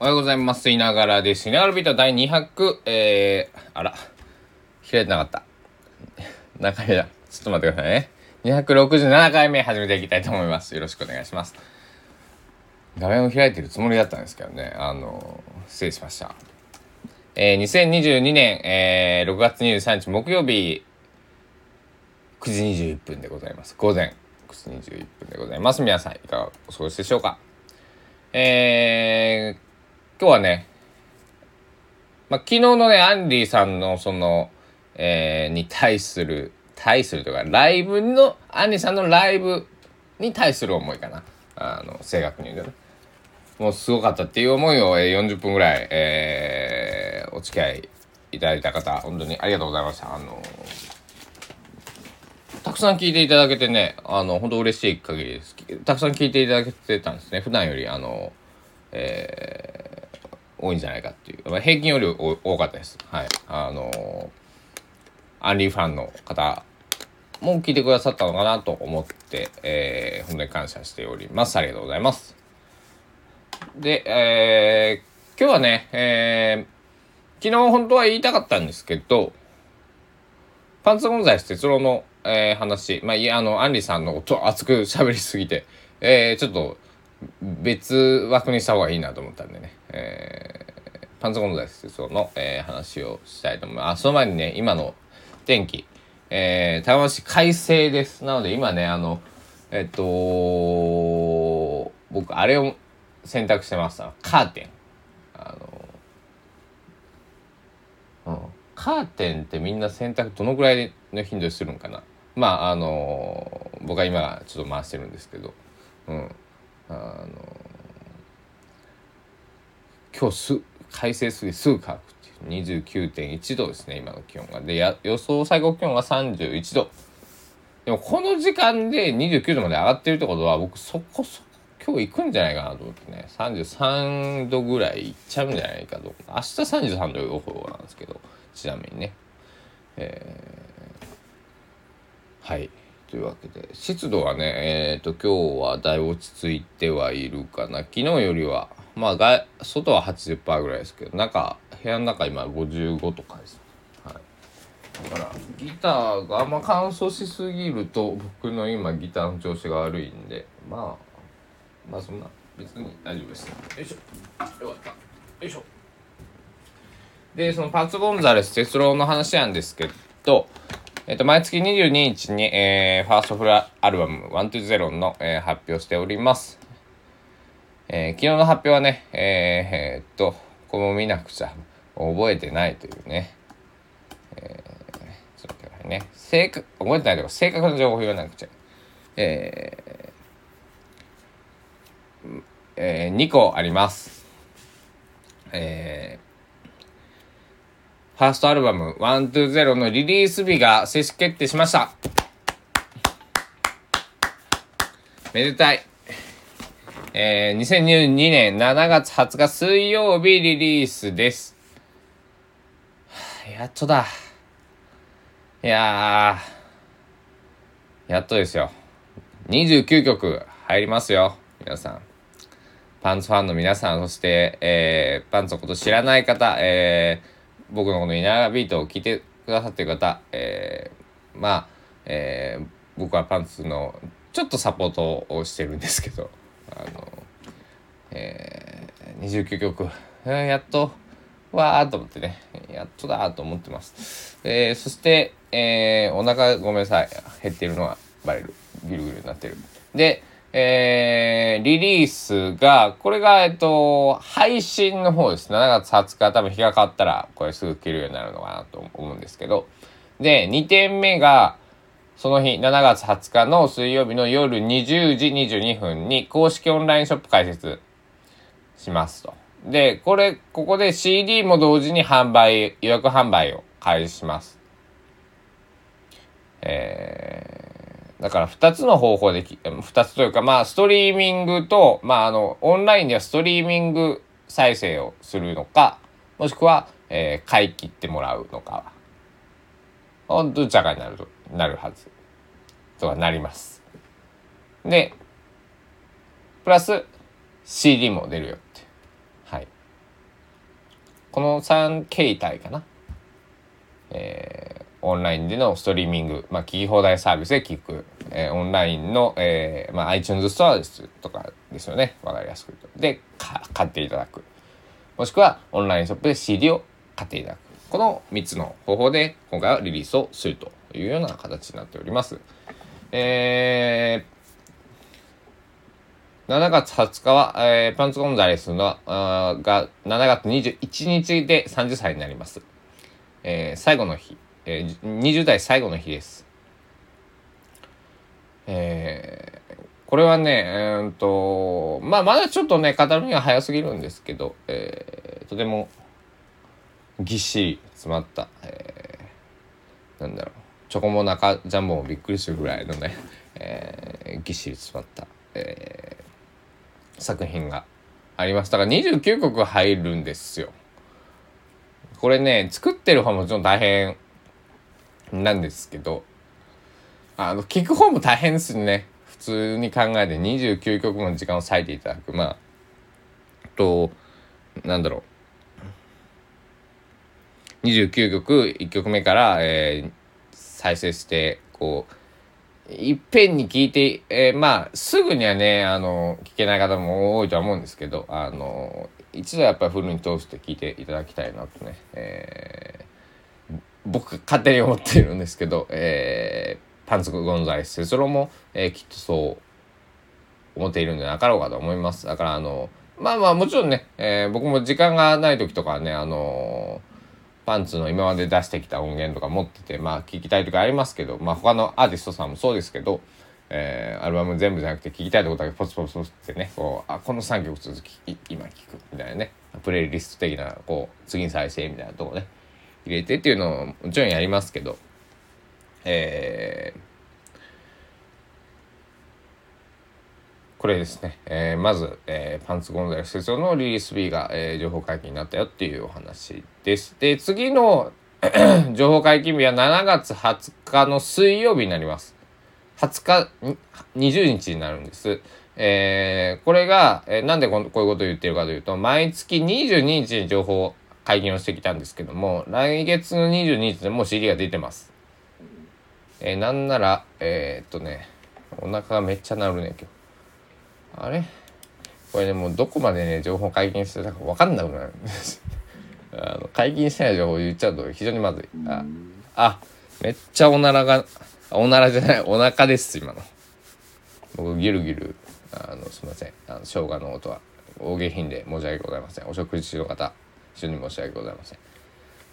おはようございます。いながらです。いながらビート第200、えー、あら、開いてなかった。何回目だちょっと待ってくださいね。267回目始めていきたいと思います。よろしくお願いします。画面を開いてるつもりだったんですけどね、あの、失礼しました。えー、2022年、えー、6月23日木曜日、9時21分でございます。午前9時21分でございます。皆さん、いかがお過ごしでしょうかえー、今日はね、まあ、昨日のね、アンディさんのその、えー、に対する、対するというか、ライブの、アンディさんのライブに対する思いかな。あの、正確に言うとね。もうすごかったっていう思いを、えー、40分ぐらい、えー、お付き合いいただいた方、本当にありがとうございました。あのたくさん聞いていただけてね、あの、本当嬉しい限りです。たくさん聞いていただけてたんですね。普段より、あの、えー、多いんじゃないかっていう。まあ、平均より多かったです。はい。あのアンリーファンの方も聞いてくださったのかなと思って、えー、本当に感謝しております。ありがとうございます。で、えー、今日はね、えー、昨日本当は言いたかったんですけど、パンツゴンザイス哲郎の、えー、話、まあ、いや、あの、アンリさんの音熱く喋りすぎて、えー、ちょっと別枠にした方がいいなと思ったんでね、えー、パンツゴンザイスの、えー、話をしたいと思います。あ、その前にね、今の天気、えー、高市快晴です。なので今ね、あの、えっと、僕、あれを選択してました。カーテン。あの、うん。カーテンってみんな洗濯どのぐらいの頻度でするんかなまああの僕は今ちょっと回してるんですけどうんあの今日す快晴すぎすぐ乾くっていう29.1度ですね今の気温がでや予想最高気温が31度でもこの時間で29度まで上がってるってことは僕そこそこ今日行くんじゃないかなと思ってね33度ぐらいいっちゃうんじゃないかと明日33度予報なんですけどちなみにね。えー、はい。というわけで、湿度はね、えっ、ー、と、今日はだいぶ落ち着いてはいるかな。昨日よりは、まあ、外は80%ぐらいですけど、中、部屋の中今55とかです。はい。だから、ギターがあんま乾燥しすぎると、僕の今ギターの調子が悪いんで、まあ、まあそんな、別に大丈夫です。よいしょ。よかった。よいしょ。で、そのパーツ・ゴンザレス・テスローの話なんですけど、えっと、毎月22日に、えー、ファーストフルアルバム、120の、えー、発表しております。えー、昨日の発表はね、えー、えー、っと、これも見なくちゃ覚えてないというね。えー、ちょっと待ってくださいね。正確、覚えてないとか、正確な情報を言わなくちゃ。えー、えー、2個あります。えー、ファーストアルバム120のリリース日が正式決定しました。めでたい。えー、2022年7月20日水曜日リリースです。やっとだ。いやー、やっとですよ。29曲入りますよ。皆さん。パンツファンの皆さん、そして、えー、パンツのこと知らない方、えー、僕のこのイナービートを聞いてくださってる方、えー、まあ、えー、僕はパンツのちょっとサポートをしてるんですけど、あの、えー、29曲、えー、やっと、わーと思ってね、やっとだと思ってます。えー、そして、えー、お腹ごめんなさい、減ってるのがバレる。ギルギルになってる。で、えー、リリースが、これが、えっと、配信の方です。7月20日、多分日が変わったら、これすぐ切るようになるのかなと思うんですけど。で、2点目が、その日、7月20日の水曜日の夜20時22分に公式オンラインショップ開設しますと。で、これ、ここで CD も同時に販売、予約販売を開始します。えー、だから2つの方法でき、2つというか、まあ、ストリーミングと、まあ、あの、オンラインではストリーミング再生をするのか、もしくは、えー、買い切ってもらうのか、どちらかになると、なるはず。とはなります。で、プラス CD も出るよって。はい。この3形態かな。えー、オンラインでのストリーミング、まあ、聞き放題サービスで聞く、えー、オンラインの、えーまあ、iTunes ストアですとかですよね。わかりやすく言うと。で、買っていただく。もしくは、オンラインショップで CD を買っていただく。この3つの方法で、今回はリリースをするというような形になっております。えー、7月20日は、えー、パンツ・ゴンザレスのあが7月21日で30歳になります。えー、最後の日、えー、20代最後の日です。えー、これはね、えー、と、まあ、まだちょっとね、語るには早すぎるんですけど、えー、とてもぎっしり詰まった、えー、なんだろう、チョコモナカジャンボもびっくりするぐらいのね、えー、ぎっしり詰まった、えー、作品があります。だから29曲入るんですよ。これね、作ってる方もちろん大変なんですけど、あの、聞く方も大変ですね。普通に考えて29曲も時間を割いていただく。まあ、と、なんだろう。29曲、1曲目から、えー、再生して、こう、いっぺんに聞いて、えー、まあ、すぐにはね、あの、聞けない方も多いとは思うんですけど、あの、一度やっぱりフルに通して聞いていただきたいなとね、えー、僕勝手に思っているんですけど、えー、パンツゴンザレス・セスロも、えー、きっとそう思っているんじゃなかろうかと思います。だからあの、まあまあもちろんね、えー、僕も時間がない時とかね、あのパンツの今まで出してきた音源とか持ってて、まあ聞きたいとかありますけど、まあ他のアーティストさんもそうですけど、えー、アルバム全部じゃなくて聴きたいとこだけポツポツポツってねこうあこの3曲続き今聴くみたいなねプレイリスト的なこう次に再生みたいなとこね入れてっていうのをもちろんやりますけどえー、これですね、えー、まず、えー、パンツゴンザレス説のリリース B が、えー、情報解禁になったよっていうお話です。で、次の 情報解禁日は7月20日の水曜日になります。20日、20日になるんです。えー、これが、えー、なんでこういうことを言ってるかというと、毎月22日に情報解禁をしてきたんですけども、来月の22日でもう CD が出てます。えー、なんなら、えー、っとね、お腹がめっちゃ鳴るね、今日。あれ？これね、もうどこまでね、情報解禁してたかわかんなくなるんです。あの解禁してない情報言っちゃうと非常にまずい。あ、あめっちゃおならがおならじゃない、お腹です、今の。僕、ギュルギュル、あの、すみません。あの、生姜の音は、大下品で申し訳ございません。お食事中の方、非常に申し訳ございません。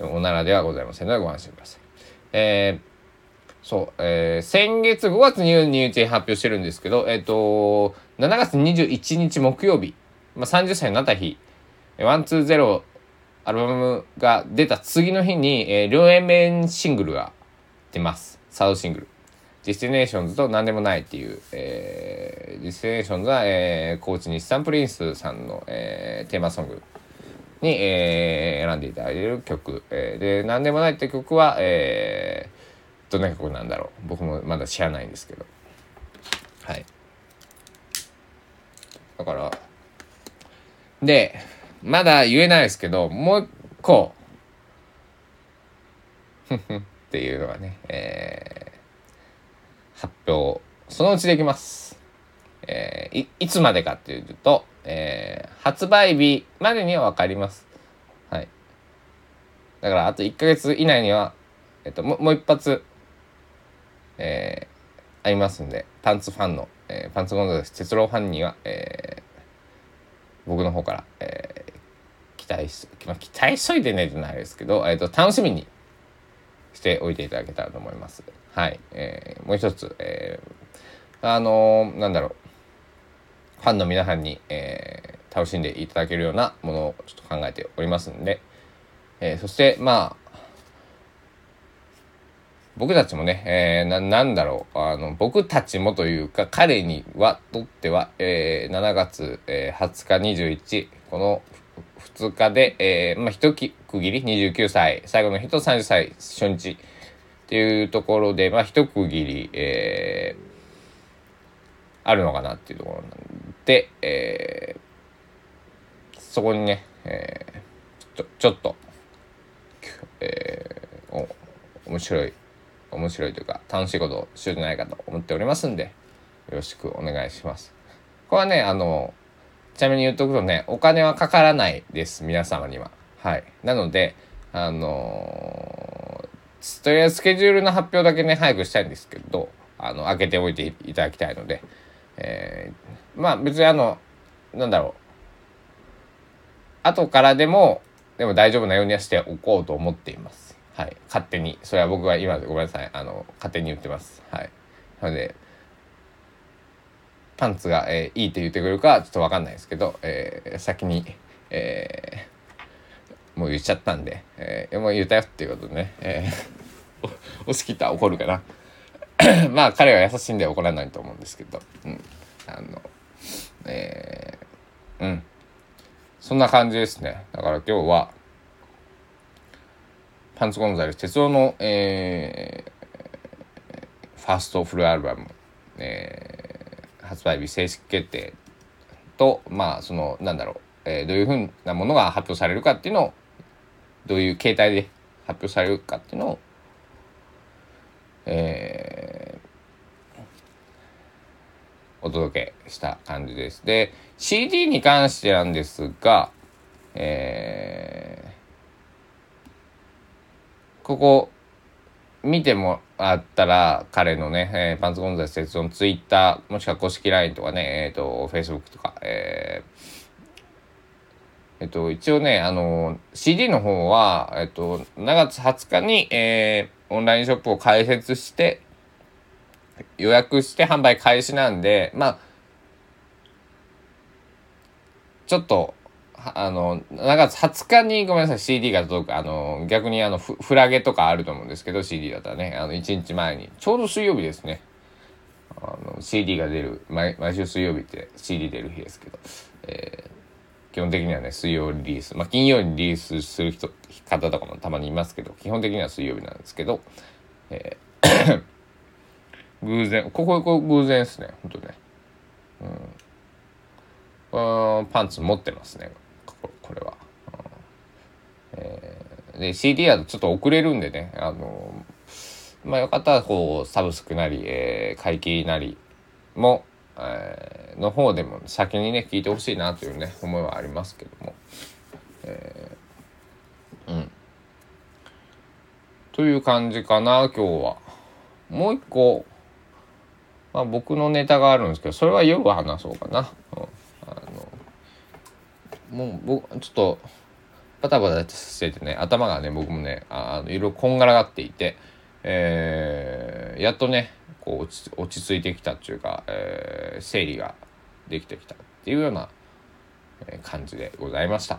おならではございませんので、ご安心ください。えー、そう、えー、先月5月22日に発表してるんですけど、えっ、ー、と、7月21日木曜日、まあ、30歳になった日、120アルバムが出た次の日に、えー、両 A 面シングルが出ます。サードシングル。 Destinations と何でもないっていう、えー、 Destinations は、えー、高知日産プリンスさんの、えー、テーマソングに、えー、選んでいただいている曲、えー、で何でもないって曲は、えー、どんな曲なんだろう。僕もまだ知らないんですけど。はい。だからでまだ言えないですけどもう一個。っていうのはね、えー、発表、そのうちできます。えー、い、いつまでかっていうと、えー、発売日までにはわかります。はい。だから、あと1ヶ月以内には、えっと、ももう一発、えー、ありますんで、パンツファンの、えー、パンツゴンザレス鉄郎ファンには、えー、僕の方から、えー、期待し、まあ、期待しといてねじゃないですけど、えっ、と、楽しみにしておいていただけたらと思います。はい。えー、もう一つ、えー、あのー、なんだろう。ファンの皆さんに、えー、楽しんでいただけるようなものをちょっと考えておりますんで、えー、そして、まあ、僕たちもね、えー、な、んだろう、あの、僕たちもというか、彼には、とっては、えー、7月、えー、20日21、この2日で、えー、まあ、一区切り、29歳、最後の人30歳初日っていうところで、まあ、一区切り、えー、あるのかなっていうところなんで、えー、そこにね、えー、ちょっちょっと、えー、お面白い面白いというか楽しいことをしようじゃないかと思っておりますんでよろしくお願いします。これはねあのちなみに言っとくとねお金はかからないです皆様には。はい。なのであのー、とりあえずスケジュールの発表だけね早くしたいんですけどあの開けておいていただきたいので、えー、まあ別にあのなんだろう後からでもでも大丈夫なようにはしておこうと思っています。はい。勝手に。それは僕は今、ごめんなさい。あの、勝手に言ってます。はい。なので、パンツが、えー、いいと言ってくれるかちょっとわかんないですけど、えー、先に、えー、もう言っちゃったんで、えー、もう言ったよっていうことでね、えー、押し切ったら怒るかな。まあ彼は優しいんで怒らないと思うんですけど、うん。あの、えー、うん。そんな感じですね。だから今日は、パンツ・ゴンザレス哲夫の、えー、ファーストフルアルバム、えー、発売日正式決定と、まあ、その、なんだろう、えー、どういうふうなものが発表されるかっていうのを、どういう形態で発表されるかっていうのを、えー、お届けした感じです。で、CD に関してなんですが、えー、ここ見てもらったら彼のね、えー、パンツゴンザレス哲夫のツイッターもしくは公式 LINE とかね、えっ、ー、と、Facebook とか、えー、えっと、一応ね、あの、CD の方は、えっと、7月20日に、えー、オンラインショップを開設して、予約して販売開始なんで、まあ、ちょっと、あの、7月20日にごめんなさい、CD が届く。あの、逆にあのフ、フラゲとかあると思うんですけど、CD だったらね、あの、1日前に。ちょうど水曜日ですね。あの、CD が出る、毎毎週水曜日って CD 出る日ですけど、えー、基本的にはね、水曜リリース。まあ、金曜にリリースする人、方とかもたまにいますけど、基本的には水曜日なんですけど、えー偶然、ここ、ここ偶然ですね、ほんとね。うん。パンツ持ってますね。これは。えー、で CD だとちょっと遅れるんでねあのまあよかったらこうサブスクなり、えー、会計なりも、えー、の方でも先にね聞いてほしいなというね思いはありますけども。えー、うんという感じかな今日は。もう一個、まあ、僕のネタがあるんですけどそれは夜話そうかな。うんもう僕ちょっとバタバタしててね頭がね僕もねあいろいろこんがらがっていて、えー、やっとねこう落ち落ち着いてきたっていうか、えー、整理ができてきたっていうような感じでございました。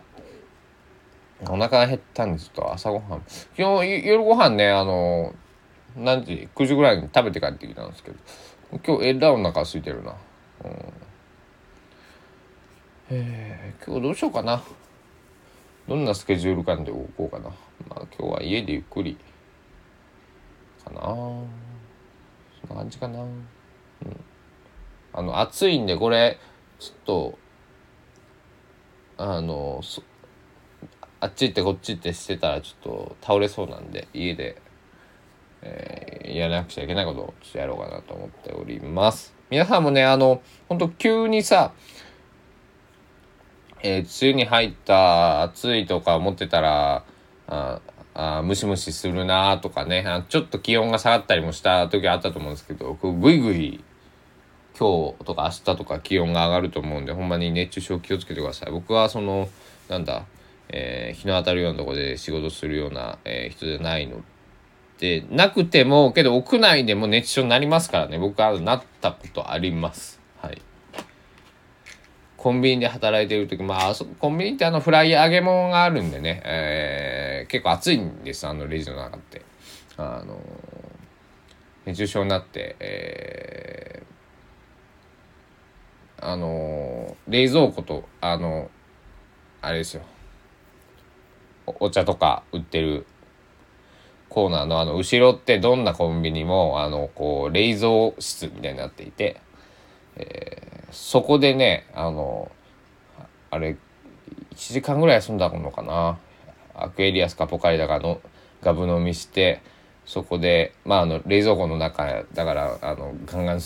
お腹が減ったんでちょっと朝ごはん昨日夜ご飯ねあの何時？9時ぐらいに食べて帰ってきたんですけど今日えらいお腹空いてるな。うんえー、今日どうしようかな。どんなスケジュール感で動こうかな。まあ今日は家でゆっくりかな。そんな感じかな。うん。あの、暑いんでこれ、ちょっと、あの、あっち行ってこっち行ってしてたらちょっと倒れそうなんで、家で、えー、やらなくちゃいけないことをちょっとやろうかなと思っております。皆さんもね、あの、ほんと急にさ、えー、梅雨に入った暑いとか思ってたら、ああムシムシするなとかねちょっと気温が下がったりもした時あったと思うんですけどぐいぐい今日とか明日とか気温が上がると思うんでほんまに熱中症気をつけてください僕はそのなんだ、えー、日の当たるようなとこで仕事するような、えー、人じゃないのなくてもけど屋内でも熱中症になりますからね。僕はなったことあります。はい。コンビニで働いてる時まあコンビニってあのフライ揚げ物があるんでね、えー、結構暑いんです。あのレジの中って。あの熱中症になって、えー、あの冷蔵庫とあのあれですよ。お茶とか売ってるコーナーのあの後ろってどんなコンビニもあのこう冷蔵室みたいになっていて、えーそこでねあのあれ1時間ぐらい休んだのかな。アクエリアスかポカリだかのガブ飲みしてそこでまああの冷蔵庫の中だからあのガンガン涼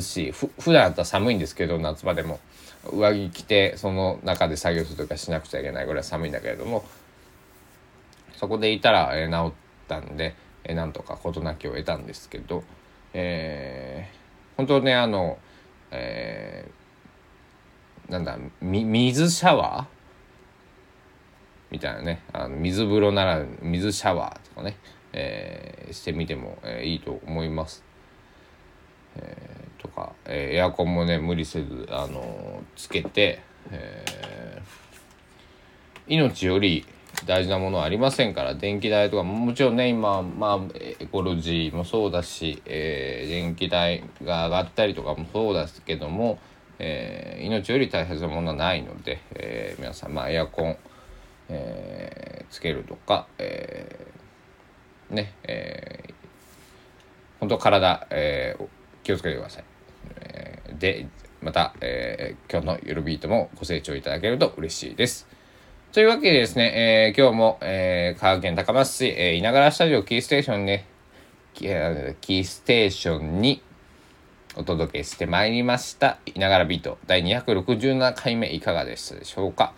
しいふ普段だったら寒いんですけど夏場でも。上着着てその中で作業するとかしなくちゃいけないぐらい寒いんだけれどもそこでいたら、えー、治ってたんで、えー、なんとか事なきを得たんですけど、えー、本当ねあの、えー、なんだ水シャワー？みたいなねあの水風呂なら水シャワーとかねえー、してみても、えー、いいと思います。え、とか、えエアコンもね無理せず、あのつけて、え命より大事なものはありませんから電気代とかももちろんね今まあエコロジーもそうだし、え電気代が上がったりとかもそうですけども、え命より大切なものはないので、え皆さんまあエアコン、えつけるとか、えね、えー、本当体、え、気をつけてください。え、で、また、えー、今日の夜ビートもご清聴いただけると嬉しいです。というわけでですね、えー、今日も、えー、香川県高松市、えー、稲柄スタジオキーステーションね、キーステーションにお届けしてまいりました。稲柄ビート第267回目いかがでしたでしょうか？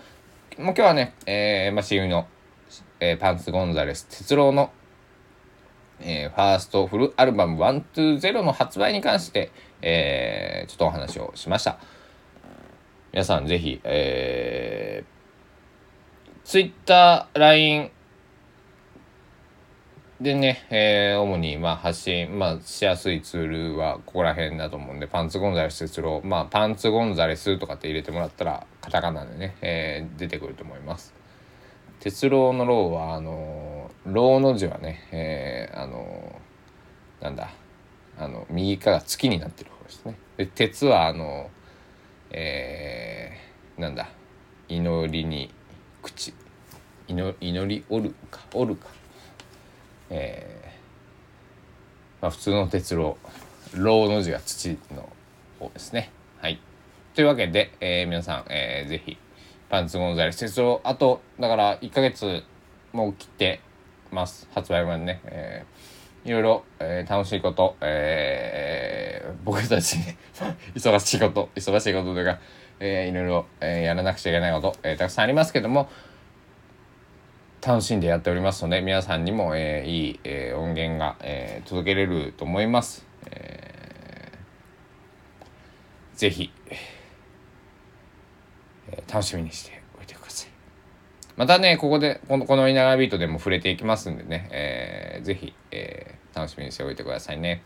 もう今日はね、えー、まあ、親友の、えー、パンツゴンザレス哲郎のえー、ファーストフルアルバム120の発売に関して、えー、ちょっとお話をしました。皆さんぜひ、えー、Twitter、LINE でね、えー、主にまあ発信、まあ、しやすいツールはここら辺だと思うんで、パンツゴンザレス哲郎、まあ、パンツゴンザレスとかって入れてもらったら、カタカナでね、えー、出てくると思います。鉄郎の郎はあの郎の字はね、えー、あのなんだあの右から月になってる方ですね。で鉄はあのえー、なんだ祈りに口祈りおるかおるかえー、まあ普通の鉄郎郎の字は土の方ですね。はい。というわけで、えー、皆さん、えー、ぜひパンツゴンザレス鉄道あとだから1ヶ月もう切ってます発売までね、えー、いろいろ、えー、楽しいこと、えー、僕たち 忙しいこと忙しいことというか、えー、いろいろ、えー、やらなくちゃいけないこと、えー、たくさんありますけども楽しんでやっておりますので皆さんにも、えー、いい、えー、音源が、えー、届けれると思います。えー、ぜひえ楽しみにしておいてください。またね、ここで、この、この稲川ビートでも触れていきますんでね、えー、ぜひ、えー、楽しみにしておいてくださいね。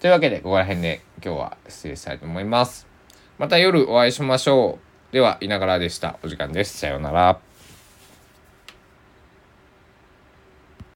というわけで、ここら辺で今日は失礼したいと思います。また夜お会いしましょう。では、いながらでした。お時間です。さようなら。